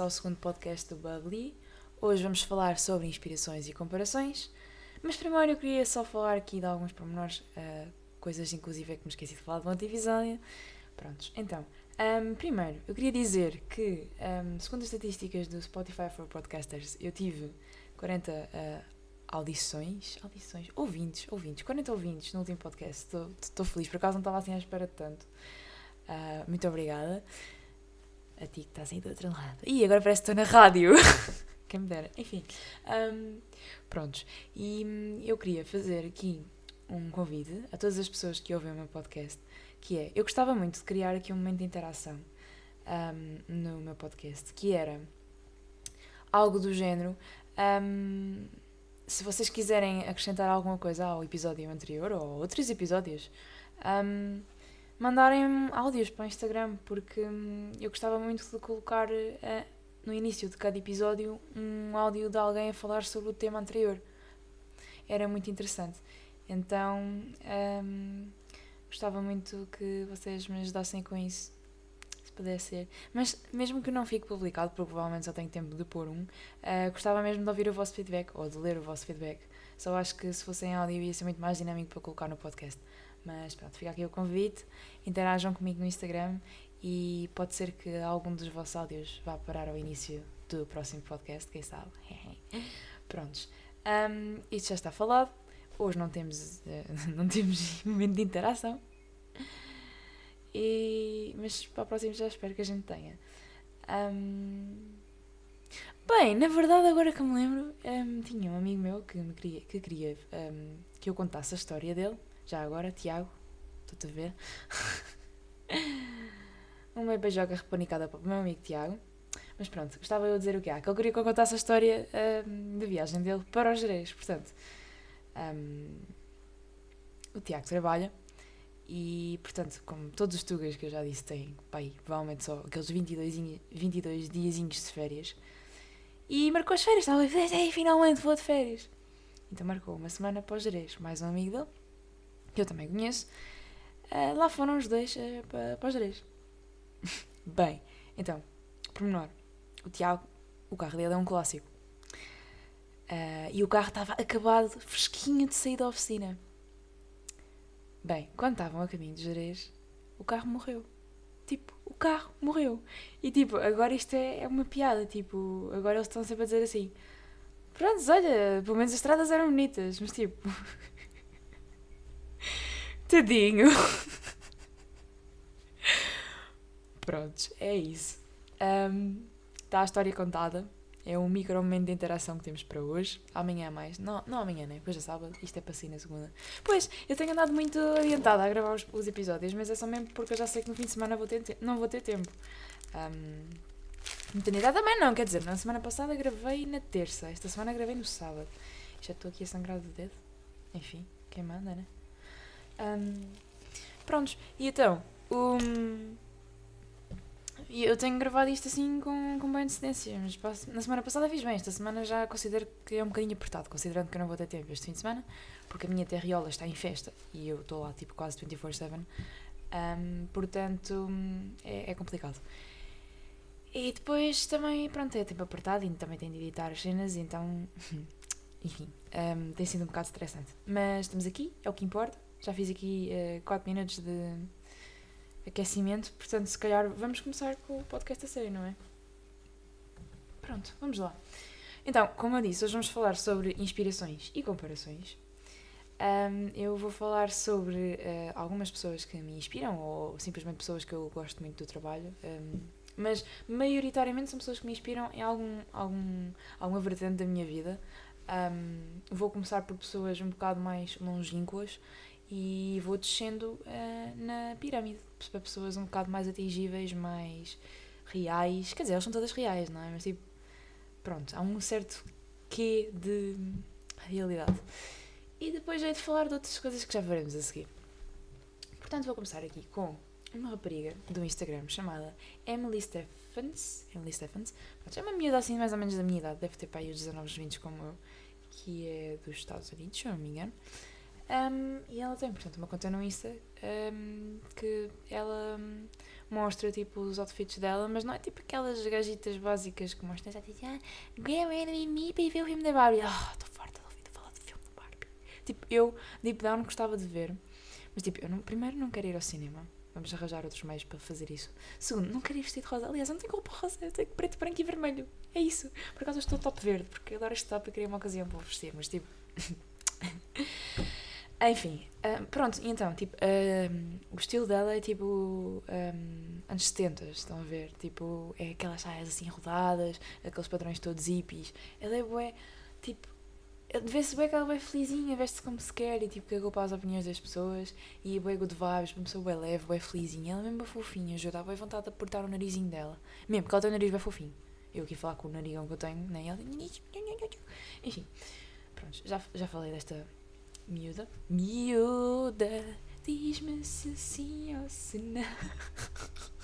ao segundo podcast do Bubbly. Hoje vamos falar sobre inspirações e comparações, mas primeiro eu queria só falar aqui de alguns pormenores, uh, coisas inclusive é que me esqueci de falar de episódio. Prontos, então, um, primeiro eu queria dizer que, um, segundo as estatísticas do Spotify for Podcasters, eu tive 40 uh, audições, audições, ouvintes, ouvintes, 40 ouvintes no último podcast. Estou feliz, por acaso não estava assim à espera de tanto. Uh, muito obrigada. A ti que estás aí do outro lado. E agora parece que estou na rádio. Quem me dera. Enfim. Um, prontos. E hum, eu queria fazer aqui um convite a todas as pessoas que ouvem o meu podcast, que é, eu gostava muito de criar aqui um momento de interação um, no meu podcast, que era algo do género. Um, se vocês quiserem acrescentar alguma coisa ao episódio anterior ou outros episódios, um, mandarem áudios para o Instagram, porque um, eu gostava muito de colocar uh, no início de cada episódio um áudio de alguém a falar sobre o tema anterior. Era muito interessante. Então um, gostava muito que vocês me ajudassem com isso puder ser. Mas mesmo que não fique publicado, porque provavelmente só tenho tempo de pôr um, uh, gostava mesmo de ouvir o vosso feedback ou de ler o vosso feedback. Só acho que se fosse em áudio ia ser muito mais dinâmico para colocar no podcast. Mas pronto, fica aqui o convite. Interajam comigo no Instagram e pode ser que algum dos vossos áudios vá parar ao início do próximo podcast, quem sabe. Prontos. Um, isto já está falado. Hoje não temos, uh, não temos momento de interação. E, mas para o próximo já espero que a gente tenha. Um, bem, na verdade, agora que me lembro, um, tinha um amigo meu que me queria, que, queria que eu contasse a história dele. Já agora, Tiago, estou-te a ver. Uma beijoca repanicada para o meu amigo Tiago. Mas pronto, gostava eu de dizer o que há. Que ele queria que eu contasse a história um, da viagem dele para os Jerez. Portanto, um, o Tiago trabalha e, portanto, como todos os tugas que eu já disse têm, pai, provavelmente só aqueles 22, 22 diazinhos de férias. E marcou as férias, estava a dizer, finalmente vou de férias. Então marcou uma semana para os Jerez, mais um amigo dele, que eu também conheço. Uh, lá foram os dois uh, para, os Jerez. Bem, então, pormenor. O Tiago, o carro dele é um clássico. Uh, e o carro estava acabado, fresquinho de sair da oficina. Bem, quando estavam a caminho de Jerez, o carro morreu. Tipo, o carro morreu. E tipo, agora isto é, é uma piada. Tipo, agora eles estão sempre a dizer assim: Pronto, olha, pelo menos as estradas eram bonitas, mas tipo. Tadinho. Prontos, é isso. Está um, a história contada. É um micro momento de interação que temos para hoje. Amanhã é mais. Não, não amanhã, né? Depois já sábado. Isto é para si na segunda. Pois, eu tenho andado muito adiantada a gravar os, os, episódios, mas é só mesmo porque eu já sei que no fim de semana vou ter, não vou ter tempo. Um, maternidade também não, quer dizer, na semana passada gravei na terça, esta semana gravei no sábado. Já estou aqui a sangrar do dedo. Enfim, quem manda, né? Um, prontos, e então, um, eu tenho gravado isto assim com, com bem antecedência. Mas na semana passada fiz bem. Esta semana já considero que é um bocadinho apertado, considerando que eu não vou ter tempo este fim de semana, porque a minha terriola está em festa e eu estou lá tipo quase 24-7. Um, portanto, é, é, complicado. E depois também, pronto, é tempo apertado e também tenho de editar as cenas, então. Enfim, um, tem sido um bocado estressante. Mas estamos aqui, é o que importa. Já fiz aqui 4 uh, minutos de aquecimento, portanto, se calhar vamos começar com o podcast a sério, não é? Pronto, vamos lá. Então, como eu disse, hoje vamos falar sobre inspirações e comparações. Um, eu vou falar sobre uh, algumas pessoas que me inspiram ou simplesmente pessoas que eu gosto muito do trabalho, um, mas maioritariamente são pessoas que me inspiram em algum, algum, alguma vertente da minha vida. Um, vou começar por pessoas um bocado mais longínquas e vou descendo uh, na pirâmide para pessoas um bocado mais atingíveis, mais reais. Quer dizer, elas são todas reais, não é? Mas tipo, pronto, há um certo quê de realidade. E depois hei de falar de outras coisas que já veremos a seguir. Portanto, vou começar aqui com uma rapariga do Instagram chamada Emily Stephens. Emily Stephens. É uma miúda assim, mais ou menos da minha idade, deve ter para aí os 19, 20 como eu, que é dos Estados Unidos, se eu não me engano. Um, e ela tem, portanto, uma conta no Insta um, que ela um, mostra tipo os outfits dela, mas não é tipo aquelas gajitas básicas que mostram já tipo, ah, get me para ver o filme da Barbie. Ah, estou farta de ouvir falar de filme da Barbie. Tipo, eu, Deep Down, gostava de ver, mas tipo, eu não, primeiro não quero ir ao cinema. Vamos arranjar outros meios para fazer isso. Segundo, não quero ir vestido de rosa. Aliás, eu não tenho roupa rosa, eu tenho preto, branco e vermelho. É isso. Por acaso eu estou top verde, porque adoro este top e queria uma ocasião para vestir, mas tipo. Enfim, uh, pronto, então, tipo, uh, o estilo dela é tipo um, anos 70, estão a ver? Tipo, é aquelas saias assim rodadas, aqueles padrões todos hippies. Ela é bué, tipo, vê-se bem que ela é felizinha, veste-se como se quer e tipo, cagou para as opiniões das pessoas e é good vibes, uma pessoa bem leve, bem felizinha. Ela é mesmo fofinha, já dá bem vontade de apertar o narizinho dela. Mesmo, porque ela tem o nariz bem fofinho. Eu aqui falar com o narigão que eu tenho, nem ela. Enfim, pronto, já, já falei desta Miúda. Miúda, diz-me se sim ou se não.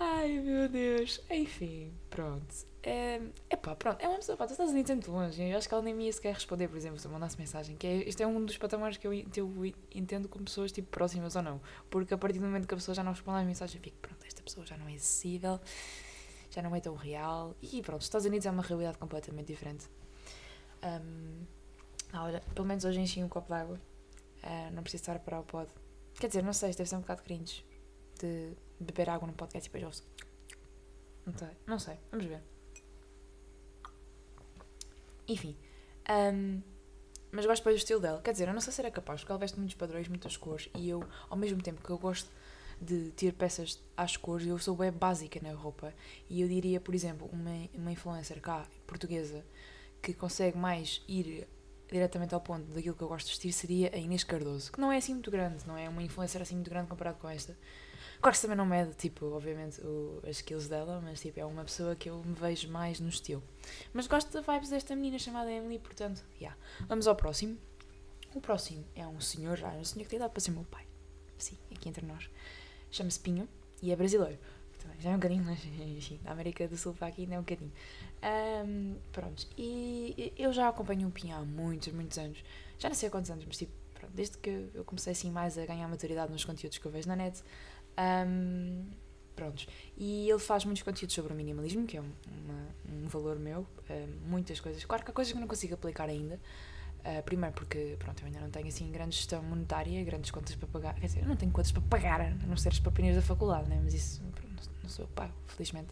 Ai meu Deus. Enfim, pronto. É, epá, pronto. É uma pessoa, pá, tu estás ali muito longe. Eu acho que ela nem me ia sequer responder, por exemplo, se eu mandasse mensagem. Que é, este é um dos patamares que eu, eu entendo com pessoas tipo próximas ou não. Porque a partir do momento que a pessoa já não responde às mensagens, eu fico, pronto, esta pessoa já não é acessível, já não é tão real. E pronto, os Estados Unidos é uma realidade completamente diferente. Um, ah, olha, pelo menos hoje enchi um copo de água. Uh, não preciso estar a parar o pod. Quer dizer, não sei, deve ser um bocado cringe de beber água no podcast e depois ouço. Não sei, não sei, vamos ver. Enfim. Um, mas gosto bem do estilo dela. Quer dizer, eu não sei se era capaz, porque ela veste muitos padrões, muitas cores, e eu, ao mesmo tempo que eu gosto de ter peças às cores, eu sou bem básica na roupa. E eu diria, por exemplo, uma, uma influencer cá, portuguesa, que consegue mais ir diretamente ao ponto daquilo que eu gosto de vestir seria a Inês Cardoso, que não é assim muito grande, não é uma influencer assim muito grande comparado com esta. Claro que também não mede, tipo, obviamente, o, as skills dela, mas tipo, é uma pessoa que eu me vejo mais no estilo. Mas gosto da vibes desta menina chamada Emily, portanto, yeah. Vamos ao próximo. O próximo é um senhor, já é um senhor que tem idade para ser meu pai. Sim, aqui entre nós. Chama-se Pinho e é brasileiro. Já é um bocadinho, mas enfim, da América do Sul para aqui ainda é um bocadinho. Um, pronto, e eu já acompanho o Pinho há muitos, muitos anos. Já não sei há quantos anos, mas tipo, pronto, desde que eu comecei assim mais a ganhar maturidade nos conteúdos que eu vejo na net. Um, prontos. E ele faz muitos conteúdos sobre o minimalismo, que é um, uma, um valor meu. Muitas coisas. Claro que há coisas que eu não consigo aplicar ainda. Uh, primeiro porque, pronto, eu ainda não tenho assim grande gestão monetária, grandes contas para pagar. Quer dizer, eu não tenho contas para pagar, a não ser as papinhas da faculdade, né? mas isso não sou pago, felizmente.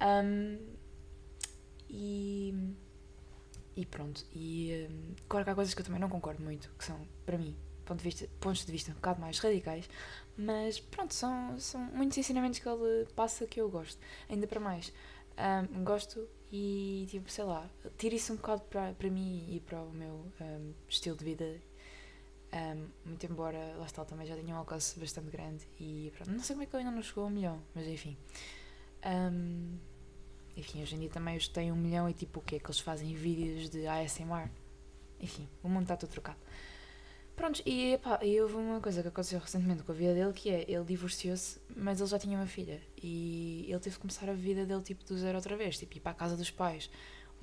Um, e, e pronto. E um, claro que há coisas que eu também não concordo muito, que são, para mim, ponto de vista, pontos de vista um bocado mais radicais, mas pronto, são, são muitos ensinamentos que ele passa que eu gosto. Ainda para mais, um, gosto e, tipo, sei lá, tiro isso um bocado para, para mim e para o meu um, estilo de vida. Um, muito embora, lá está, também já tenha um alcance bastante grande e pronto, não sei como é que ele ainda não chegou a um milhão, mas enfim. Um, enfim, hoje em dia também os têm um milhão e tipo o quê? Que eles fazem vídeos de ASMR. Enfim, o mundo está todo trocado. Pronto, e, epá, e houve uma coisa que aconteceu recentemente com a vida dele, que é, ele divorciou-se, mas ele já tinha uma filha, e ele teve que começar a vida dele, tipo, do zero outra vez, tipo, ir para a casa dos pais.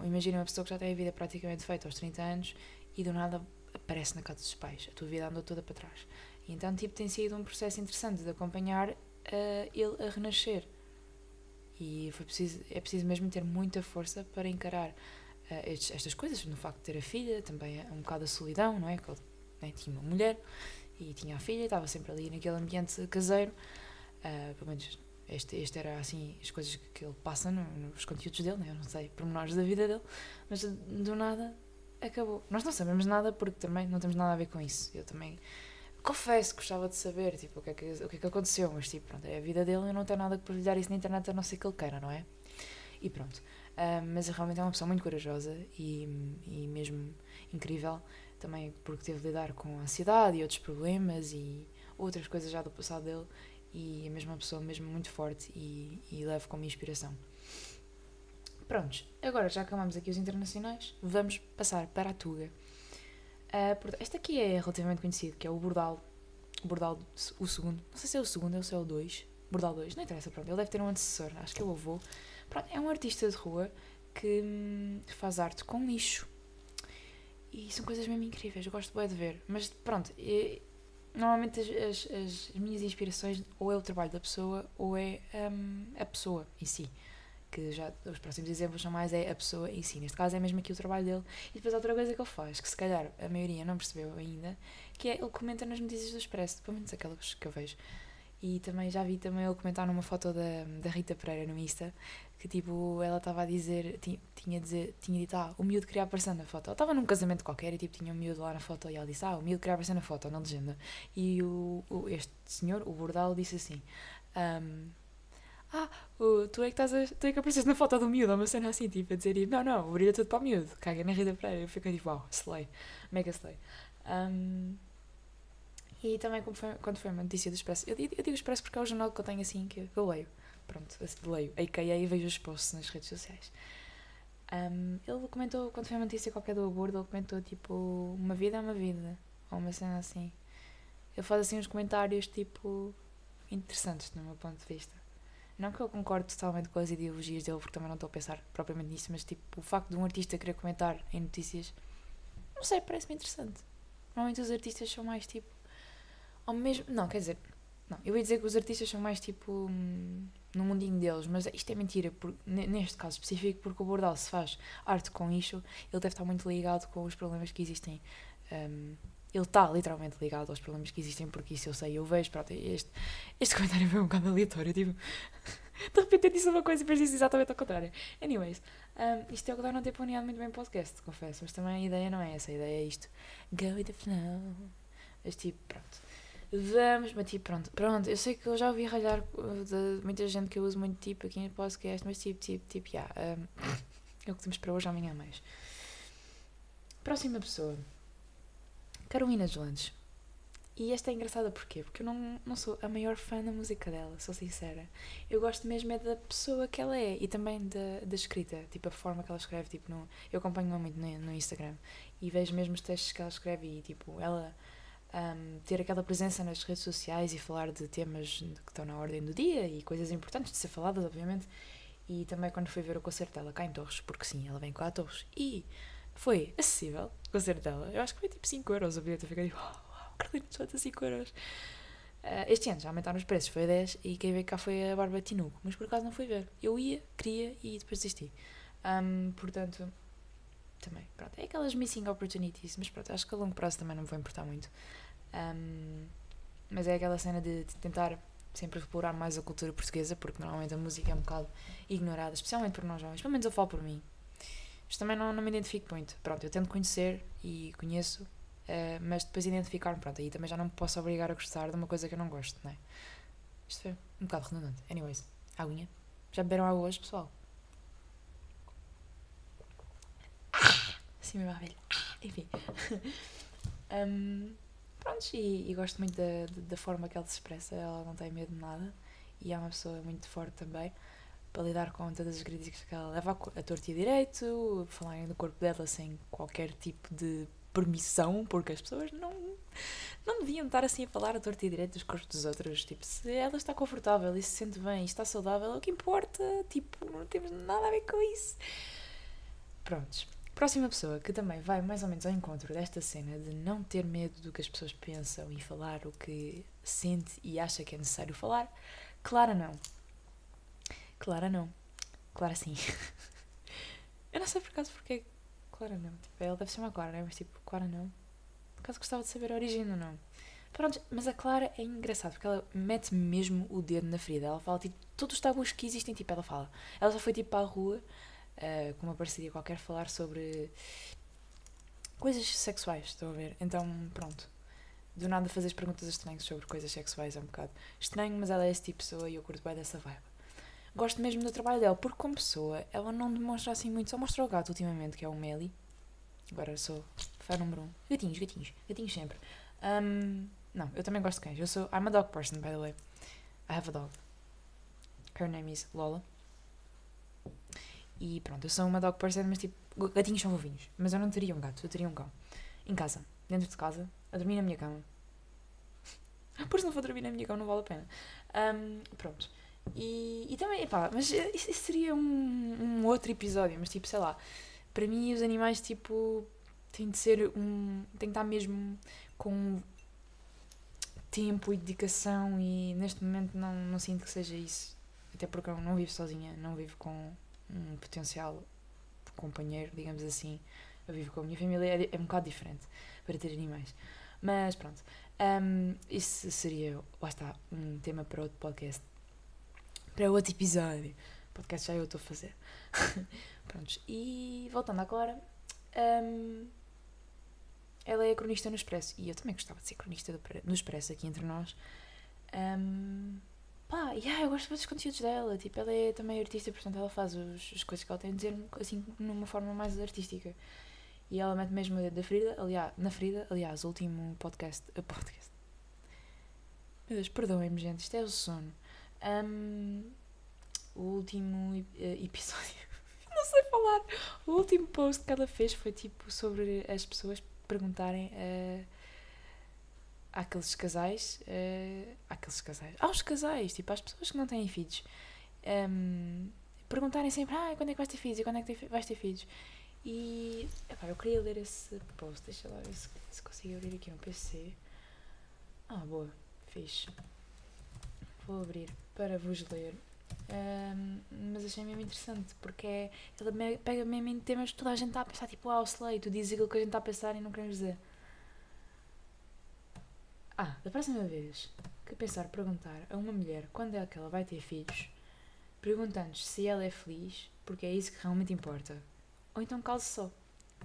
Imagina uma pessoa que já tem a vida praticamente feita aos 30 anos, e do nada aparece na casa dos pais, a tua vida andou toda para trás. E então, tipo, tem sido um processo interessante de acompanhar uh, ele a renascer. E foi preciso, é preciso mesmo ter muita força para encarar uh, estes, estas coisas, no facto de ter a filha, também é um bocado a solidão, não é? Que ele né? tinha uma mulher e tinha a filha, estava sempre ali naquele ambiente caseiro. Uh, pelo menos este, este era assim as coisas que ele passa no, nos conteúdos dele, né? eu não sei pormenores da vida dele, mas do nada acabou. Nós não sabemos nada porque também não temos nada a ver com isso. Eu também confesso que gostava de saber tipo, o, que é que, o que é que aconteceu, mas tipo, pronto, é a vida dele, eu não tenho nada que partilhar isso na internet a não ser que ele queira, não é? E pronto. Uh, mas realmente é uma pessoa muito corajosa e, e mesmo incrível também porque teve de lidar com ansiedade e outros problemas e outras coisas já do passado dele e a mesma pessoa mesmo muito forte e, e levo como inspiração. Prontos, agora já acabamos aqui os internacionais, vamos passar para a Tuga. Uh, este aqui é relativamente conhecido, que é o Bordal, Bordal, o segundo, não sei se é o segundo ou se é o dois, Bordal 2, não interessa, pronto, ele deve ter um antecessor, acho que é o avô. Pronto, é um artista de rua que hum, faz arte com lixo. E são coisas mesmo incríveis, eu gosto bem de ver. Mas pronto, normalmente as, as, as, minhas inspirações ou é o trabalho da pessoa ou é um, a pessoa em si. Que já os próximos exemplos são mais é a pessoa em si. Neste caso é mesmo aqui o trabalho dele. E depois outra coisa que ele faz, que se calhar a maioria não percebeu ainda, que é ele comenta nas notícias do Expresso, pelo menos aquelas que eu vejo. E também já vi também ele comentar numa foto da, da Rita Pereira no Insta que tipo, ela estava a dizer, tinha, tinha, dizer, tinha dito, ah, o miúdo queria aparecer na foto. Ela estava num casamento qualquer e tipo, tinha um miúdo lá na foto e ela disse, ah, o miúdo queria aparecer na foto, na legenda. E o, o, este senhor, o Bordal, disse assim, um, ah, o, tu é que estás a, tu é que apareces na foto do miúdo, uma cena assim, tipo, a dizer, não, não, brilha tudo para o miúdo, caga na Rita Pereira. Eu fiquei tipo, uau, slay, mega slay. Um, e também quando foi, quando foi uma notícia do Expresso, eu, eu, digo Expresso porque é o jornal que eu tenho assim, que eu leio pronto, leio, a.k.a. e vejo os posts nas redes sociais. Um, ele comentou, quando foi uma notícia qualquer do aborto, ele comentou tipo, uma vida é uma vida, ou uma cena assim. Ele faz assim uns comentários tipo, interessantes do meu ponto de vista. Não que eu concorde totalmente com as ideologias dele, porque também não estou a pensar propriamente nisso, mas tipo, o facto de um artista querer comentar em notícias, não sei, parece-me interessante. Normalmente os artistas são mais tipo, ao mesmo, não, quer dizer, não, eu ia dizer que os artistas são mais tipo hum, no mundinho deles, mas isto é mentira, por, neste caso específico, porque o Bordal se faz arte com isso, ele deve estar muito ligado com os problemas que existem. Um, ele está literalmente ligado aos problemas que existem, porque isso eu sei, eu vejo. Pronto, este, este comentário foi um bocado aleatório. Tipo, de repente eu disse uma coisa e depois disse exatamente ao contrário. Anyways, um, isto é o que dá não ter planeado muito bem podcast, confesso, mas também a ideia não é essa, a ideia é isto. Go with the flow. Mas tipo, pronto. Vamos, mas tipo, pronto, pronto, eu sei que eu já ouvi ralhar uh, de muita gente que eu uso muito tipo aqui no podcast, mas tipo, tipo, tipo, já, yeah, um, é o que temos para hoje, amanhã mais. Próxima pessoa, Carolina Deslandes. E esta é engraçada porquê? Porque eu não, não sou a maior fã da música dela, sou sincera. Eu gosto mesmo é da pessoa que ela é e também da, da escrita, tipo a forma que ela escreve. Tipo, no, eu acompanho-a muito no, no Instagram e vejo mesmo os textos que ela escreve e tipo, ela um, ter aquela presença nas redes sociais e falar de temas que estão na ordem do dia e coisas importantes de ser faladas, obviamente. E também quando fui ver o concerto dela cá em Torres, porque sim, ela vem cá a Torres e foi acessível concerto dela. Eu acho que foi tipo 5 euros o bilhete. Eu fiquei tipo, uau, Carolina, só 5 euros. Uh, este ano já aumentaram os preços, foi 10 e quem veio cá foi a Bárbara Tinuco, mas por acaso não fui ver. Eu ia, queria e depois desisti. Um, portanto, também, pronto, é aquelas missing opportunities, mas pronto, acho que a longo prazo também não me vou importar muito. Um, mas é aquela cena de, de, tentar sempre explorar mais a cultura portuguesa, porque normalmente a música é um bocado ignorada, especialmente por nós jovens. Pelo menos eu falo por mim. Mas também não, não me identifico muito. Pronto, eu tento conhecer e conheço, uh, mas depois identificar-me, pronto, aí também já não me posso obrigar a gostar de uma coisa que eu não gosto, não é? Isto foi um bocado redundante. Anyways, aguinha. Já beberam água hoje, pessoal? Assim mesmo à. Enfim. um, Pronto, e, e, gosto muito da, da forma que ela se expressa, ela não tem medo de nada e é uma pessoa muito forte também para lidar com todas as críticas que ela leva a, a torto e a direito, falarem do corpo dela sem qualquer tipo de permissão, porque as pessoas não, não deviam estar assim a falar a torto e direito dos corpos dos outros. Tipo, se ela está confortável e se sente bem e está saudável, o que importa. Tipo, não temos nada a ver com isso. Prontos. Próxima pessoa que também vai mais ou menos ao encontro desta cena de não ter medo do que as pessoas pensam e falar o que sente e acha que é necessário falar, Clara não. Clara não. Clara sim. Eu não sei por acaso porque Clara não. Tipo, ela deve ser uma Clara, né? Mas tipo, Clara não. Por acaso gostava de saber a origem ou não. Pronto, mas a Clara é engraçada porque ela mete mesmo o dedo na ferida. Ela fala tipo, todos os tabus que existem, tipo, ela fala. Ela já foi tipo para a rua uh, com uma parceria qualquer, falar sobre coisas sexuais, estão a ver? Então, pronto. Do nada fazer perguntas estranhas sobre coisas sexuais é um bocado estranho, mas ela é esse tipo de pessoa e eu curto bem dessa vibe. Gosto mesmo do trabalho dela, porque como pessoa, ela não demonstra assim muito, só mostra o gato ultimamente, que é o Meli. Agora sou fã número um. Gatinhos, gatinhos, gatinhos sempre. Um, não, eu também gosto de cães. Eu sou. I'm a dog person, by the way. I have a dog. Her name is Lola. E pronto, eu sou uma dog person, mas tipo, gatinhos são fofinhos. Mas eu não teria um gato, eu teria um cão. Em casa, dentro de casa, a dormir na minha cama. Por se não for dormir na minha cama, não vale a pena. Um, pronto. E, e também, epá, mas isso, isso seria um, um outro episódio, mas tipo, sei lá, para mim os animais, tipo, tem de ser um. tem que estar mesmo com tempo e dedicação e neste momento não, não sinto que seja isso. Até porque eu não vivo sozinha, não vivo com um potencial companheiro, digamos assim. Eu vivo com a minha família, é, é um bocado diferente para ter animais. Mas pronto, um, isso seria, lá está, um tema para outro podcast. Para outro episódio. Podcast já eu estou a fazer. Prontos, e voltando agora, um, ela é cronista no Expresso e eu também gostava de ser cronista no Expresso aqui entre nós. Um, pá, yeah, eu gosto dos conteúdos dela. Tipo, ela é também artista, portanto ela faz os, as coisas que ela tem a dizer assim, numa forma mais artística. E ela mete mesmo o da Frida, aliás, na Frida, aliás, o último podcast. Uh, podcast. Meu Deus, perdoem-me, gente, isto é o sono. Um, o último uh, episódio. não sei falar. O último post que ela fez foi tipo sobre as pessoas perguntarem uh, àqueles casais, uh, àqueles casais, aos casais, tipo às pessoas que não têm filhos, um, perguntarem sempre, ah, quando é que vais ter filhos e quando é que vais ter filhos? E epá, eu queria ler esse post, deixa lá ver se, se consigo abrir aqui no PC. Ah, boa, fixe. Vou abrir para vos ler. Um, mas achei mesmo interessante porque é, ela pega mesmo em temas que toda a gente está a pensar, tipo, ah, o Slay, tu dizes aquilo que a gente está a pensar e não queremos dizer. Ah, da próxima vez que pensar perguntar a uma mulher quando é que ela vai ter filhos, perguntando se ela é feliz, porque é isso que realmente importa. Ou então calce só.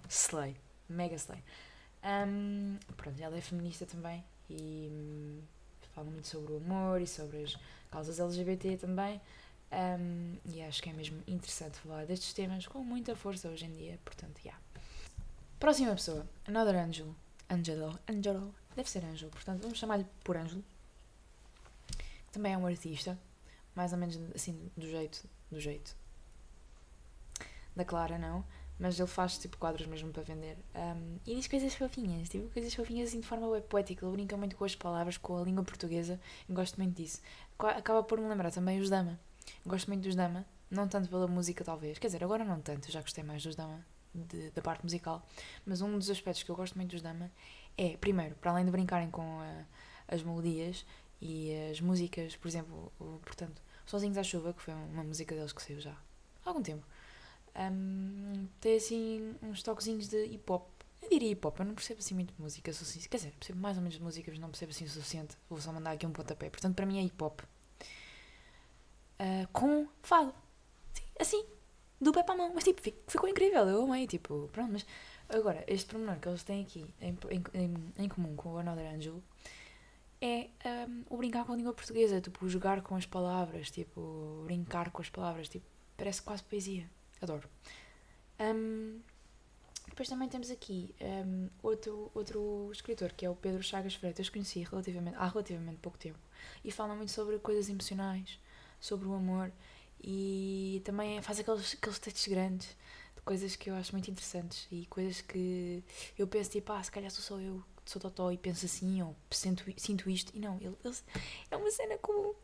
Slay. Mega slay. Um, pronto, ela é feminista também e hum, fala muito sobre o amor e sobre as causas LGBT também. Um, e acho que é mesmo interessante falar destes temas com muita força hoje em dia. Portanto, yeah. Próxima pessoa, Another Angel. Angelo. Angelo. Deve ser Angelo, portanto, vamos chamar-lhe por Angelo. Também é um artista, mais ou menos assim, do jeito. Do jeito. Da Clara, não. Mas ele faz tipo quadros mesmo para vender. Um, e diz coisas fofinhas, tipo coisas fofinhas assim de forma web poética. Ele brinca muito com as palavras, com a língua portuguesa. E gosto muito disso. Acaba por me lembrar também os Dama Gosto muito dos Dama, não tanto pela música, talvez. Quer dizer, agora não tanto, já gostei mais dos Dama, de, da parte musical. Mas um dos aspectos que eu gosto muito dos Dama é, primeiro, para além de brincarem com a, as melodias e as músicas, por exemplo, o, portanto, Sozinhos à Chuva, que foi uma música deles que saiu já há algum tempo, um, tem assim uns toquezinhos de hip hop. Eu diria hip hop, eu não percebo assim muito de música, assim, quer dizer, percebo mais ou menos de música, mas não percebo assim o suficiente. Vou só mandar aqui um pontapé. Portanto, para mim é hip hop uh, com fado. Sim, assim, do pé para a mão. Mas tipo, ficou incrível, eu amei, tipo, pronto, mas agora, este pormenor que eles têm aqui em, em, em comum com o Another Angel é um, o brincar com a língua portuguesa, tipo, jogar com as palavras, tipo, brincar com as palavras, tipo, parece quase poesia. Adoro. Um, depois também temos aqui um, outro, outro escritor, que é o Pedro Chagas Freitas, conheci relativamente, há relativamente pouco tempo, e fala muito sobre coisas emocionais, sobre o amor e também faz aqueles, aqueles textos grandes de coisas que eu acho muito interessantes e coisas que eu penso tipo, ah, se calhar sou só eu que sou totó e penso assim ou sinto, sinto isto e não, ele, ele é uma cena comum.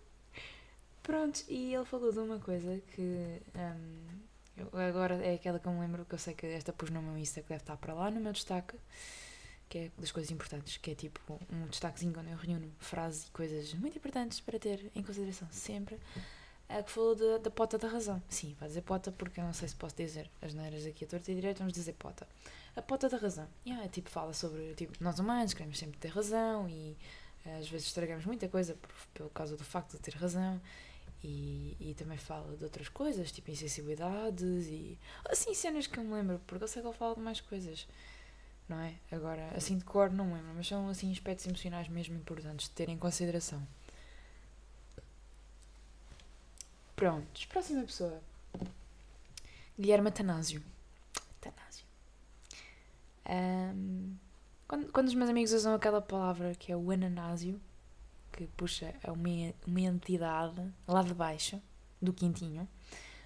Pronto, e ele falou de uma coisa que um, agora é aquela que eu me lembro que eu sei que esta pus no meu Insta que deve estar para lá no meu destaque que é das coisas importantes, que é tipo um destaquezinho quando eu reúno frases e coisas muito importantes para ter em consideração sempre. A que falou da, da pota da razão. Sim, vai dizer pota porque eu não sei se posso dizer as neiras aqui a torta e direito, vamos dizer pota. A pota da razão. Yeah, tipo, fala sobre tipo, nós humanos queremos sempre ter razão e eh, às vezes estragamos muita coisa por, por causa do facto de ter razão. E, e também fala de outras coisas, tipo insensibilidades e assim cenas que eu me lembro, porque eu sei que ele fala de mais coisas não é? Agora, assim de cor não lembro, mas são assim aspectos emocionais mesmo importantes de ter em consideração. Prontos, próxima pessoa. Guilherme Atanásio. Atanásio. Um, quando, quando os meus amigos usam aquela palavra que é o ananásio, que puxa a uma, uma entidade lá de baixo do quintinho,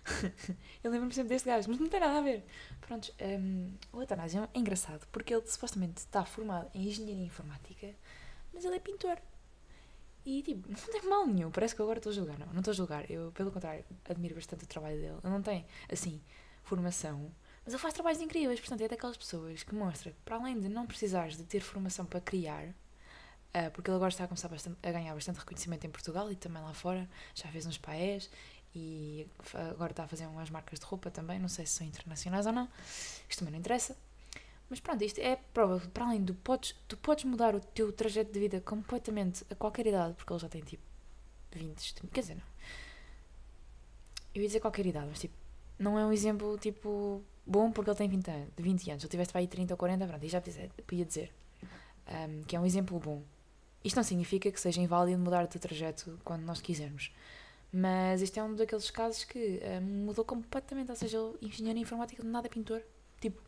eu lembro-me sempre desse gajo, mas não tem nada a ver. Pronto, um, o Atanásio é engraçado porque ele supostamente está formado em engenharia informática, mas ele é pintor. E tipo, não tem mal nenhum, parece que agora estou a julgar. Não, não estou a julgar. Eu, pelo contrário, admiro bastante o trabalho dele. Ele não tem, assim, formação, Mas ele faz trabalhos incríveis, portanto, é daquelas pessoas que mostra que, para além de não precisares de ter formação para criar, uh, porque ele agora está a começar bastante, a ganhar bastante reconhecimento em Portugal e também lá fora, já fez uns paés e agora está a fazer umas marcas de roupa também, não sei se são internacionais ou não, isto também não interessa. Mas pronto, isto é prova, para além do podes, tu podes mudar o teu trajeto de vida completamente a qualquer idade, porque ele já tem tipo 20, quer dizer, não. Eu ia dizer qualquer idade, mas tipo, não é um exemplo tipo bom porque ele tem 20 anos. 20 anos. Se eu tivesse para aí 30 ou 40, pronto, e já podia dizer um, que é um exemplo bom. Isto não significa que seja inválido mudar teu trajeto quando nós quisermos. Mas este é um daqueles casos que um, mudou completamente. Ou seja, ele, engenheiro informática, de nada é pintor. Tipo,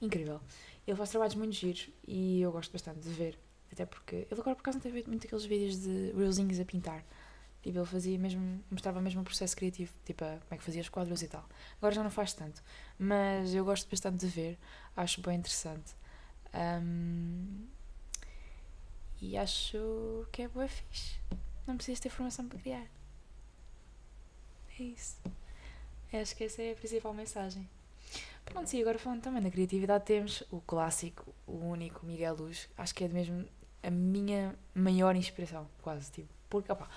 incrível. Ele faz trabalhos muito giros e eu gosto bastante de ver. Até porque ele agora por acaso não tem muito aqueles vídeos de reelzinhos a pintar. Tipo, ele fazia mesmo, mostrava mesmo o processo criativo, tipo, como é que fazia os quadros e tal. Agora já não faz tanto, mas eu gosto bastante de ver, acho bem interessante. Um, e acho que é boa fixe. Não precisas ter formação para criar. É isso. Acho que essa é a principal mensagem. Pronto, sim, agora falando também da criatividade, temos o clássico, o único Miguel Luz. Acho que é mesmo a minha maior inspiração, quase, tipo, porque, opá,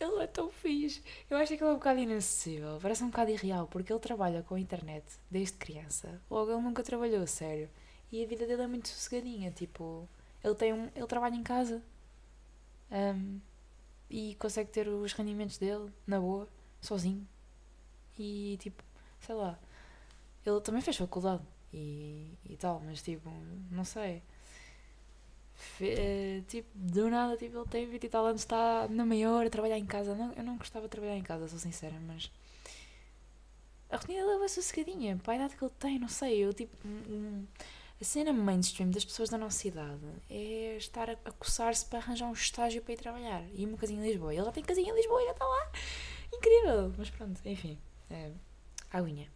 ele é tão fixe. Eu acho que ele é um bocado inacessível. Parece um bocado irreal, porque ele trabalha com a internet desde criança. Logo, ele nunca trabalhou a sério. E a vida dele é muito sossegadinha. Tipo, ele, tem um, ele trabalha em casa. Um, e consegue ter os rendimentos dele, na boa, sozinho. E, tipo, sei lá. Ele também fez faculdade e, e tal, mas, tipo, não sei. Eh, tipo, do nada, tipo, ele tem 20 e tal anos, está na maior a trabalhar em casa. Não, eu não gostava de trabalhar em casa, sou sincera, mas. A rotina dele é sossegadinha, para a idade que ele tem, não sei. Eu, tipo, um, a cena mainstream das pessoas da nossa idade é estar a, coçar-se para arranjar um estágio para ir trabalhar. E uma casinha em Lisboa. Ele já tem casinha em Lisboa e já está lá. Incrível! Mas pronto, enfim. É, aguinha.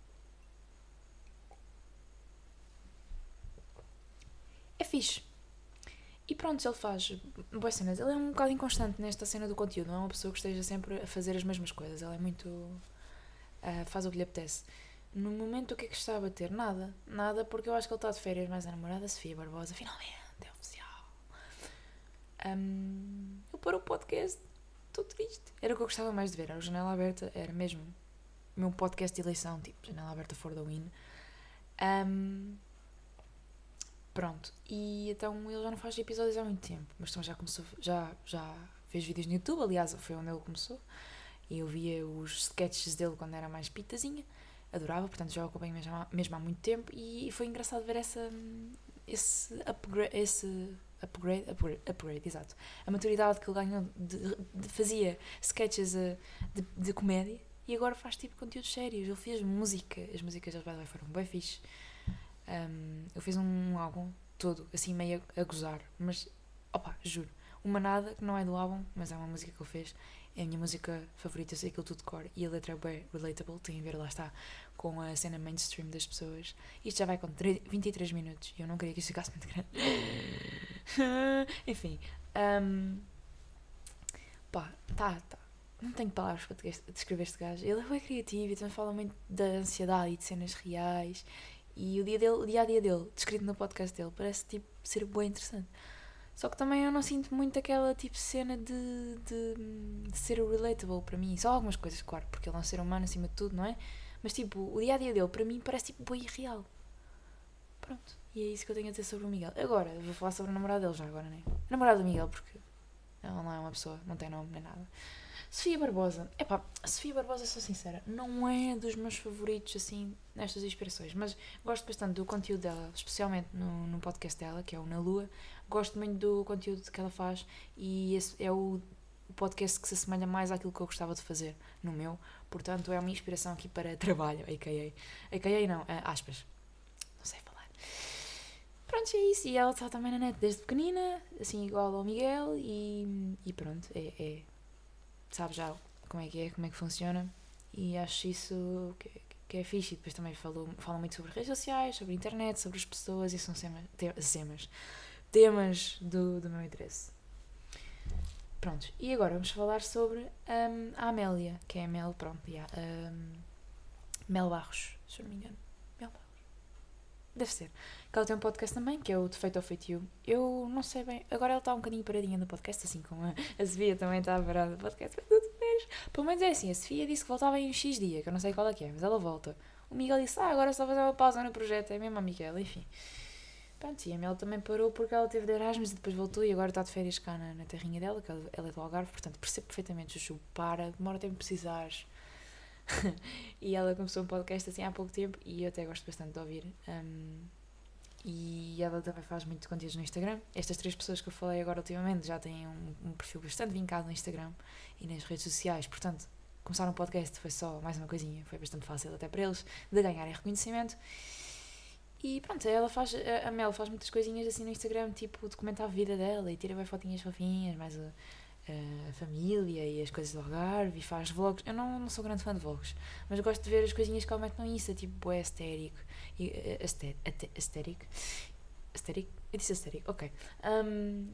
É fixe. E pronto, ele faz boas cenas. Ele é um bocado inconstante nesta cena do conteúdo, não é uma pessoa que esteja sempre a fazer as mesmas coisas. Ele é muito. Uh, faz o que lhe apetece. No momento, o que é que está a bater? Nada. Nada, porque eu acho que ele está de férias, mas a namorada Sofia Barbosa, finalmente, é oficial. Um, eu paro o podcast, estou triste. Era o que eu gostava mais de ver, era o Janela Aberta, era mesmo o meu podcast de eleição, tipo, Janela Aberta for the win. Um, Pronto, e então ele já não faz episódios há muito tempo, mas então já começou, já, já fez vídeos no YouTube, aliás, foi onde ele começou, e eu via os sketches dele quando era mais pitazinha, adorava, portanto já o acompanho mesmo há, mesmo há muito tempo, e foi engraçado ver essa, esse upgrade, esse upgrade, upgrade, upgrade exato, a maturidade que ele ganhou, de, de fazia sketches eh, de, de comédia, e agora faz tipo conteúdos sérios, ele fez música, as músicas dele foram bem fixe, um, eu fiz um álbum todo, assim meio a, a gozar, mas opa, juro, uma nada que não é do álbum, mas é uma música que ele fez, é a minha música favorita, eu sei aquilo tudo de cor e a letra é bem relatable, tem a ver, lá está, com a cena mainstream das pessoas. Isto já vai com 3, 23 minutos e eu não queria que isto ficasse muito grande. Enfim, um, pá, tá, tá. Não tenho palavras para descrever este gajo. Ele é criativo e também fala muito da ansiedade e de cenas reais e o dia, dele, o dia a dia dele, descrito no podcast dele, parece tipo ser bem interessante. Só que também eu não sinto muito aquela tipo cena de, de, de, ser relatable para mim. Só algumas coisas, claro, porque ele é um ser humano acima de tudo, não é? Mas tipo, o dia a dia dele para mim parece tipo bem irreal. Pronto. E é isso que eu tenho a dizer sobre o Miguel. Agora, vou falar sobre o namorado dele já agora, né? namorado do Miguel, porque ela não é uma pessoa, não tem nome nem nada. Sofia Barbosa. Epá, Sofia Barbosa, sou sincera, não é dos meus favoritos, assim, nestas inspirações, mas gosto bastante do conteúdo dela, especialmente no, no podcast dela, que é o Na Lua. Gosto muito do conteúdo que ela faz e esse é o podcast que se assemelha mais àquilo que eu gostava de fazer no meu, portanto é uma inspiração aqui para trabalho, a.k.a. a.k.a. não, aspas. Não sei falar. Pronto, é isso. E ela está também na net desde pequenina, assim, igual ao Miguel, e, e pronto, é, é sabe já como é que é, como é que funciona e acho isso que, que é fixe. E depois também falou, fala muito sobre redes sociais, sobre internet, sobre as pessoas e são temas, temas, temas do, do meu interesse. Pronto, e agora vamos falar sobre um, a Amélia, que é a Mel, pronto, yeah, um, Mel Barros, se não me engano. Mel Barros. Deve ser. Que ela tem um podcast também, que é o Defeito ao Feitio. Eu não sei bem. Agora ela está um bocadinho paradinha no podcast, assim como a, a Sofia também está parada no podcast. Pelo menos é assim, a Sofia disse que voltava em um X dia, que eu não sei qual é que é, mas ela volta. O Miguel disse, ah, agora só fazer uma pausa no projeto, é mesmo a Miguel, enfim. Pronto, e a Mel também parou porque ela teve de Erasmus e depois voltou e agora está de férias cá na, na terrinha dela, que ela é do Algarve, portanto percebo perfeitamente, Chuchu, para, demora tempo precisares. e ela começou um podcast assim há pouco tempo e eu até gosto bastante de ouvir. Um, e ela também faz muito conteúdos no Instagram. Estas três pessoas que eu falei agora ultimamente já têm um, um, perfil bastante vincado no Instagram e nas redes sociais, portanto, começar um podcast foi só mais uma coisinha, foi bastante fácil até para eles de ganharem reconhecimento. E pronto, ela faz, a Mel faz muitas coisinhas assim no Instagram, tipo documentar a vida dela e tira bem fotinhas fofinhas, mais a, a, família e as coisas do Algarve e faz vlogs. Eu não, não sou grande fã de vlogs, mas gosto de ver as coisinhas que ela mete no Insta, tipo é estérico e estérico. Estérico? Eu disse estérico, ok. Um,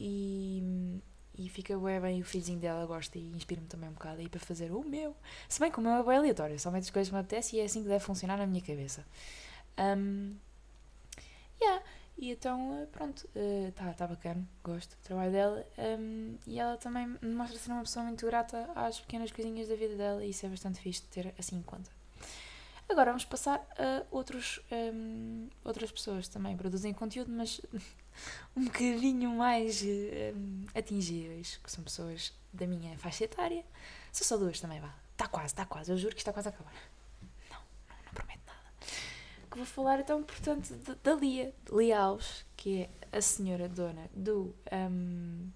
e, e fica bem, bem o filhozinho dela gosta e inspira-me também um bocado aí para fazer o meu. Se bem que o meu é aleatório, somente as coisas que me apetece e é assim que deve funcionar na minha cabeça. Um, yeah. E então, eh, pronto, está uh, tá bacana, gosto do trabalho dela. Um, e ela também mostra ser uma pessoa muito grata às pequenas coisinhas da vida dela e isso é bastante fixe de ter assim em conta. Agora vamos passar a outros, um, outras pessoas também produzem conteúdo, mas um bocadinho mais um, atingíveis, que são pessoas da minha faixa etária. São só duas também, vá. Está quase, está quase, eu juro que está quase a acabar que vou falar então, portanto, da Lia, Lia Alves, que é a senhora dona do um,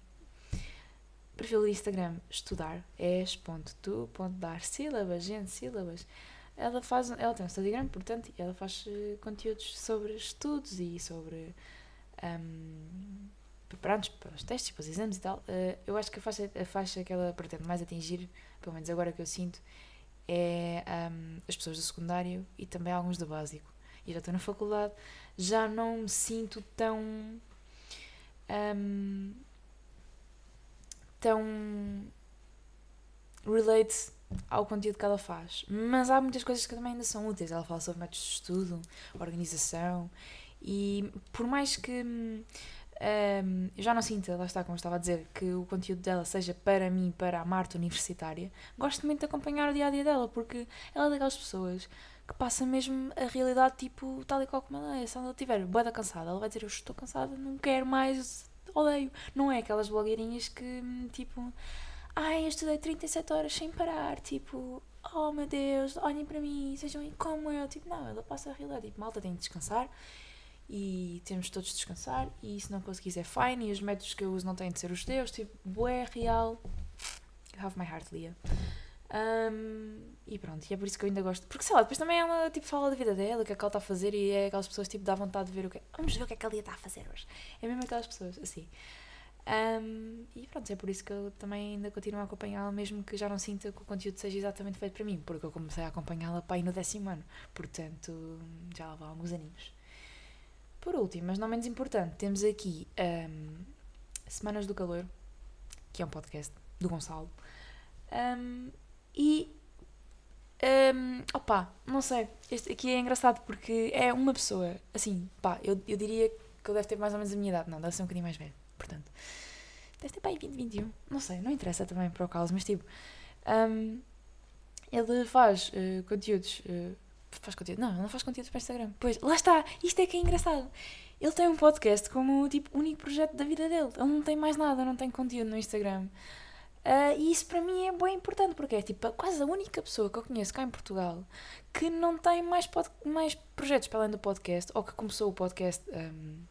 perfil do Instagram estudar, es.tu.dar sílabas, gente, sílabas. Ela faz, ela tem um Instagram, portanto, e ela faz uh, conteúdos sobre estudos e sobre um, preparados para os testes, para os exames e tal. Uh, eu acho que a faixa, a faixa que ela pretende mais atingir, pelo menos agora que eu sinto, é um, as pessoas do secundário e também alguns do básico e já estou na faculdade, já não me sinto tão. Um, tão. relate ao conteúdo que ela faz. Mas há muitas coisas que também ainda são úteis. Ela fala sobre métodos de estudo, organização e por mais que. Um, eu já não sinto, lá está, como eu estava a dizer, que o conteúdo dela seja para mim, para a Marta universitária, gosto muito de acompanhar o dia a dia dela, porque ela é daquelas pessoas que passa mesmo a realidade tipo tal e qual como ela é. Se ela estiver boa cansada, ela vai dizer eu estou cansada, não quero mais, odeio. Não é aquelas blogueirinhas que tipo, ai, eu estudei 37 horas sem parar, tipo, oh meu Deus, olhem para mim, sejam como eu. Tipo, não, ela passa a realidade, tipo, malta tem de descansar e temos todos de descansar e se não conseguires é fine e os métodos que eu uso não têm de ser os teus, tipo, boé, real. Have my heart, Lia. Um, e pronto, e é por isso que eu ainda gosto. Porque sei lá, depois também ela tipo, fala da vida dela, o que é que ela está a fazer, e é aquelas pessoas tipo, dá vontade de ver o que é. Vamos ver o que é que ela está a fazer hoje. É mesmo aquelas pessoas, assim. Um, e pronto, é por isso que eu também ainda continuo a acompanhá-la, mesmo que já não sinta que o conteúdo seja exatamente feito para mim, porque eu comecei a acompanhá-la para aí no décimo ano, portanto já lá vão alguns aninhos. Por último, mas não menos importante, temos aqui um, Semanas do Calor, que é um podcast do Gonçalo. Um, e. Um, opa, não sei. Este aqui é engraçado porque é uma pessoa, assim, pá, eu, eu diria que ele deve ter mais ou menos a minha idade. Não, deve ser um bocadinho mais velho. Portanto, deve ter pá, 20, 21. Não sei, não interessa também para o Carlos, mas tipo. Um, ele faz uh, conteúdos. Uh, faz conteúdo? Não, ele não faz conteúdos para Instagram. Pois, lá está, isto é que é engraçado. Ele tem um podcast como tipo único projeto da vida dele. Ele não tem mais nada, não tem conteúdo no Instagram. Uh, e isso para mim é bem importante, porque é tipo quase a única pessoa que eu conheço cá em Portugal que não tem mais, mais projetos para além do podcast, ou que começou o podcast um,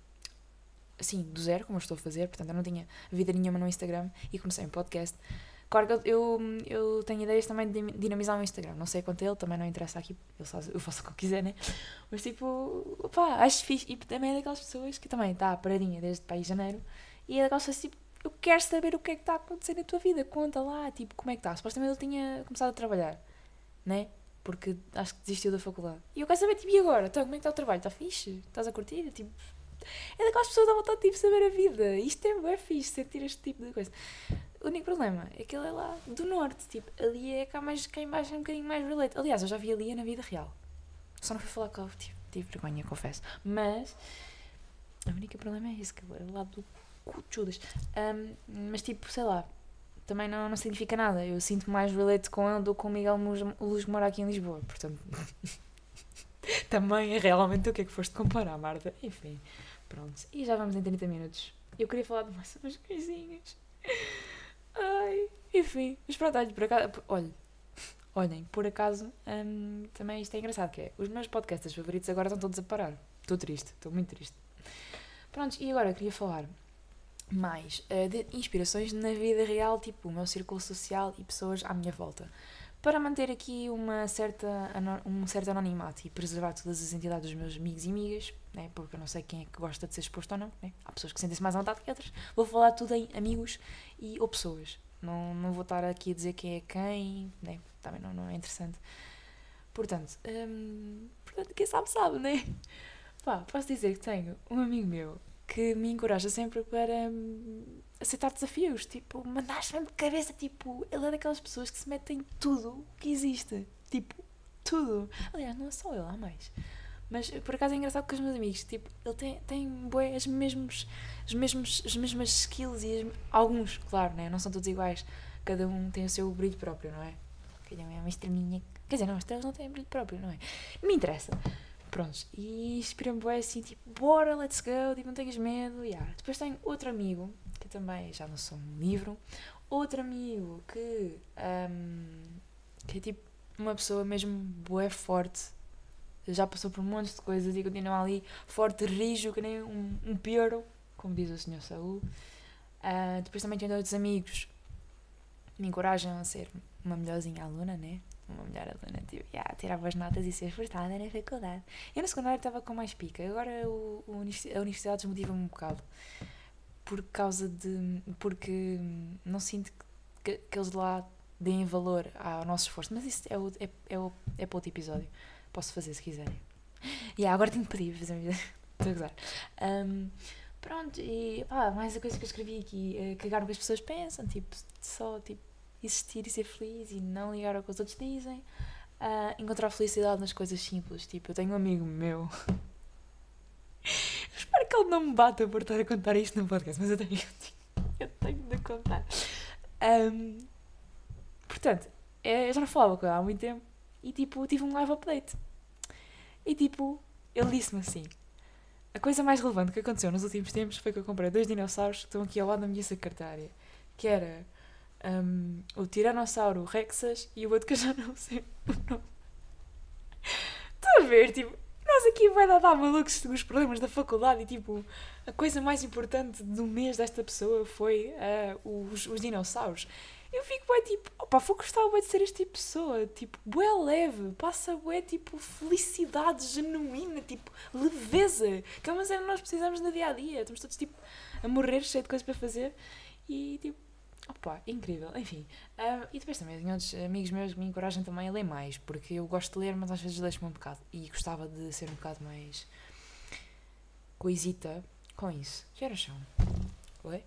assim, do zero, como eu estou a fazer, portanto eu não tinha vida nenhuma no Instagram e comecei um podcast. Claro que eu, eu tenho ideias também de dinamizar o Instagram, não sei quanto ele, também não interessa aqui, eu, só, eu faço o que eu quiser, né? Mas tipo, pá, acho fixe. E também é daquelas pessoas que também está paradinha desde para janeiro e é daquelas pessoas tipo eu quero saber o que é que está a acontecer na tua vida, conta lá, tipo, como é que está. Supostamente ele tinha começado a trabalhar, né? Porque acho que desistiu da faculdade. E eu quero saber, tipo, e agora? Então, como é que está o trabalho? Está fixe? Estás a curtir? Tipo, é daquelas pessoas que dá vontade de tipo, saber a vida. Isto é bem fixe, sentir este tipo de coisa. o único problema é que ele é lá do norte. Tipo, ali é cá mais, cá em baixo é um bocadinho mais relate. Aliás, eu já vi ali na vida real. Só não fui falar com ele, tive, tive vergonha, confesso. Mas, o único problema é isso, que ele é lá do cu Judas. Um, mas tipo, sei lá, também não, não significa nada. Eu sinto mais relate com ele do que com o Miguel Luz mora aqui em Lisboa. Portanto, também é realmente o que é que foste comparar, Marta. Enfim, pronto. E já vamos em 30 minutos. Eu queria falar de mais umas coisinhas. Ai, enfim. Mas pronto, olha, por acaso. Olha, olhem, por acaso, também isto é engraçado, que é, os meus podcasts favoritos agora estão todos a parar. Estou triste, estou muito triste. Pronto, e agora queria falar mais uh, de inspirações na vida real, tipo o meu círculo social e pessoas à minha volta. Para manter aqui uma certa, um certo anonimato e preservar todas as entidades dos meus amigos e amigas, né? porque eu não sei quem é que gosta de ser exposto ou não, né? há pessoas que sentem-se mais à vontade que outras, vou falar tudo em amigos e ou pessoas. Não, não vou estar aqui a dizer quem é quem, né? também não, não é interessante. Portanto, hum, portanto, quem sabe sabe, né? Pá, posso dizer que tenho um amigo meu que me encoraja sempre para hum, aceitar desafios, tipo, mandar-se mesmo de cabeça, tipo, ele é daquelas pessoas que se metem em tudo que existe, tipo, tudo. Aliás, não é só ele, há mais. Mas por acaso é engraçado com os meus amigos, tipo, ele tem, tem bué, as, mesmos, as, mesmos, as mesmas skills e as, alguns, claro, né? não são todos iguais, cada um tem o seu brilho próprio, não é? Cada um é uma estrelinha. Quer dizer, não, as estrelas não têm brilho próprio, não é? Não me interessa. Prontos, e inspira-me bem assim, tipo, bora, let's go, tipo, não tenhas medo, yeah. Depois tenho outro amigo, que também já não sou um livro, outro amigo que, um, que é tipo uma pessoa mesmo boa, forte, já passou por um monte de coisas e continua ali forte, rijo, que nem um, um pioro, como diz o Senhor Saúl. Uh, depois também tenho outros amigos me encorajam a ser uma melhorzinha aluna, né? Uma melhor aluna, tipo, yeah, tirava as notas e ser esforçada na faculdade. Eu no secundário estava com mais pica, agora o, o, a universidade desmotiva-me um bocado. Por causa de. porque não sinto que, que eles lá deem valor ao nosso esforço. Mas isso é, o, é, é, o, é para outro episódio. Posso fazer se quiserem. E yeah, agora tenho que pedir, fazer Estou a gozar. Um, pronto, e pá, mais a coisa que eu escrevi aqui, é cagar no que as pessoas pensam, tipo, só tipo existir e ser feliz e não ligar ao que os outros dizem. Uh, encontrar felicidade nas coisas simples. Tipo, eu tenho um amigo meu. espero que ele não me bata por estar a contar isto no podcast, mas eu tenho, eu tenho de contar. Um, portanto, é, eu já não falava com ele há muito tempo e tipo, tive um live update. E tipo, ele disse-me assim: A coisa mais relevante que aconteceu nos últimos tempos foi que eu comprei dois dinossauros que estão aqui ao lado da minha secretária. Que era um, o Tiranossauro Rexas e o outro que eu já não sei o nome. Estou a ver, tipo, nós aqui vai dar, malucos os problemas da faculdade e tipo, a coisa mais importante do mês desta pessoa foi uh, os, os dinossauros. Eu fico bem tipo, opa, vou gostar bem de ser este tipo de pessoa, tipo, bué leve, passa bué, tipo, felicidade genuína, tipo, leveza, que é uma cena que nós precisamos no dia a dia, estamos todos tipo a morrer cheio de coisas para fazer e tipo, Opa, incrível. Enfim. Uh, e depois também tenho outros amigos meus que me encorajam também a ler mais, porque eu gosto de ler, mas às vezes deixo-me um bocado. E gostava de ser um bocado mais coisita com isso. Que horas são? Oi?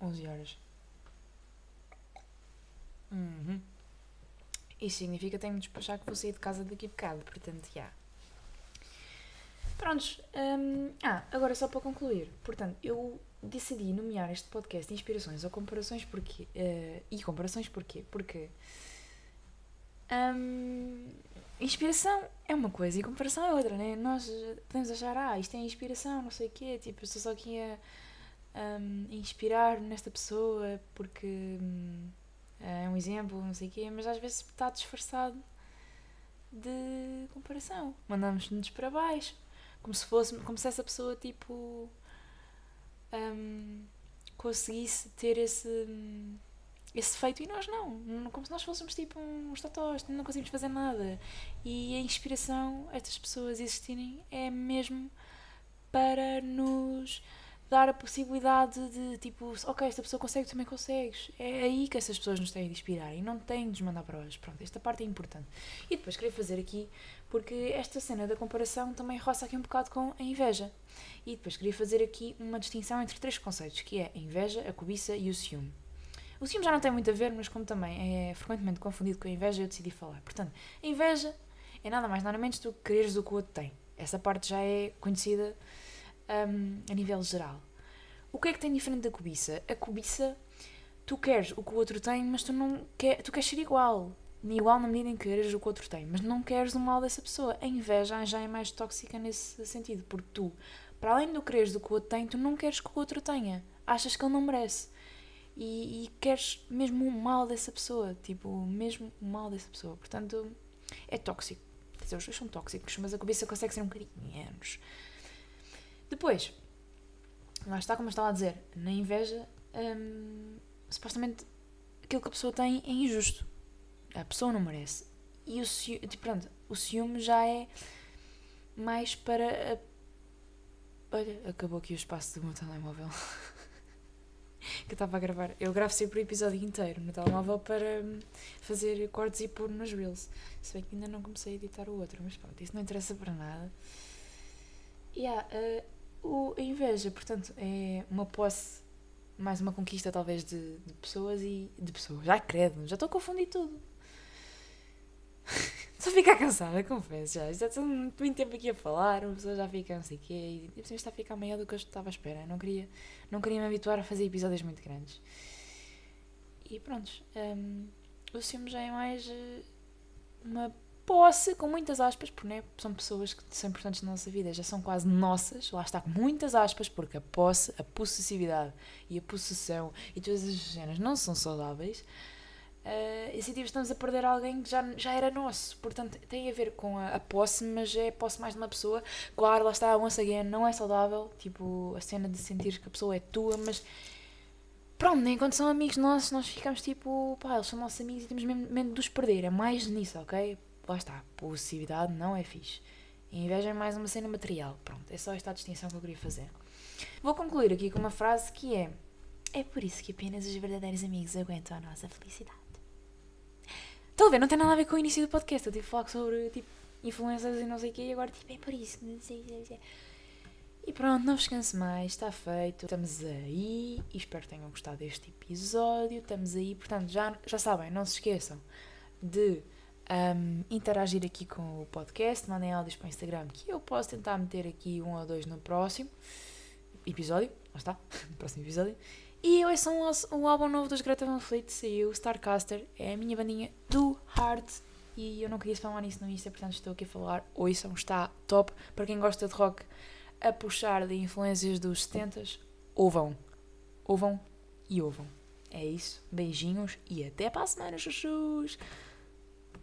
11 horas. Uhum. Isso significa que tenho de despachar que vou sair de casa daqui a bocado, portanto, já. Yeah. Prontos. Um, ah, agora só para concluir. Portanto, eu decidi nomear este podcast inspirações ou comparações porque, uh, e comparações porquê? Porque um, inspiração é uma coisa e comparação é outra, né? Nós podemos achar, ah, isto é inspiração, não sei o quê, tipo, eu estou só aqui a um, inspirar nesta pessoa porque um, é um exemplo, não sei o quê, mas às vezes está disfarçado de comparação. Mandamos-nos para baixo, como se fosse, como se essa pessoa, tipo, um, conseguisse ter esse, esse feito e nós não. Como se nós fôssemos tipo uns totós, não conseguimos fazer nada. E a inspiração, estas pessoas existirem, é mesmo para nos dar a possibilidade de, tipo, ok, esta pessoa consegue, também consegues. É aí que essas pessoas nos têm de inspirar e não têm de nos mandar para baixo. Pronto, esta parte é importante. E depois queria fazer aqui, porque esta cena da comparação também roça aqui um bocado com a inveja. E depois queria fazer aqui uma distinção entre três conceitos, que é a inveja, a cobiça e o ciúme. O ciúme já não tem muito a ver, mas como também é frequentemente confundido com a inveja, eu decidi falar. Portanto, a inveja é nada mais nada menos do que quereres o que o outro tem. Essa parte já é conhecida um, a nível geral. O que é que tem diferente da cobiça? A cobiça, tu queres o que o outro tem, mas tu não quer, tu queres ser igual. Igual na medida em que queres o que o outro tem, mas não queres o mal dessa pessoa. A inveja já é mais tóxica nesse sentido, porque tu, para além do quereres do que o outro tem, tu não queres que o outro tenha. Achas que ele não merece. E, e queres mesmo o mal dessa pessoa, tipo, mesmo o mal dessa pessoa. Portanto, é tóxico. Quer dizer, os dois são tóxicos, mas a cobiça consegue ser um bocadinho menos. Depois, lá está como eu estava a dizer, na inveja, hum, supostamente aquilo que a pessoa tem é injusto. A pessoa não merece. E o ciúme, tipo, pronto, o ciúme já é mais para a... Olha, acabou aqui o espaço do meu telemóvel. que eu estava a gravar. Eu gravo sempre o episódio inteiro no telemóvel para hum, fazer cortes e pôr nos Reels. Se bem que ainda não comecei a editar o outro, mas pronto, isso não interessa para nada. Yeah, uh, o, a inveja, portanto, é uma posse, mais uma conquista talvez de, de pessoas e. de pessoas. Já credo, já estou a confundir tudo. Só ficar cansada, confesso já. Já estou muito, tempo aqui a falar, uma pessoa já fica não sei o quê, e está a ficar maior do que eu estava à espera. não queria, não queria me habituar a fazer episódios muito grandes. E pronto, um, o filme já é mais uh, uma posse, com muitas aspas, porque né, são pessoas que são importantes na nossa vida, já são quase nossas, lá está com muitas aspas, porque a posse, a possessividade e a possessão e todas as cenas não são saudáveis. Uh, e sentimos que estamos a perder alguém que já, já era nosso. Portanto, tem a ver com a, a posse, mas é posse mais de uma pessoa. Claro, lá está, once again, não é saudável. Tipo, a cena de sentir que a pessoa é tua, mas pronto, enquanto são amigos nossos, nós ficamos tipo, pá, eles são nossos amigos e temos medo de os perder. É mais nisso, ok? Lá está, possessividade não é fixe. Inveja é mais uma cena material. Pronto, é só esta a distinção que eu queria fazer. Vou concluir aqui com uma frase que é: É por isso que apenas os verdadeiros amigos aguentam a nossa felicidade. Estão a ver? Não tem nada a ver com o início do podcast. Eu tive a falar sobre tipo, influências e não sei o quê, e agora tipo, é por isso. Não sei, não sei. E pronto, não vos canso mais, está feito. Estamos aí e espero que tenham gostado deste episódio. Estamos aí, portanto, já, já sabem, não se esqueçam de um, interagir aqui com o podcast, mandem áudios para o Instagram que eu posso tentar meter aqui um ou dois no próximo episódio. Está, no próximo episódio. E hoje são um álbum novo dos Greta Van Fleet, saiu Starcaster, é a minha bandinha do Heart. E eu não queria spamar nisso no Insta, portanto estou aqui a falar. Ouçam, está top. Para quem gosta de rock, a puxar de influências dos 70s, ouvam. Ouvam e ouvam. É isso. Beijinhos e até para a semana, chuchus!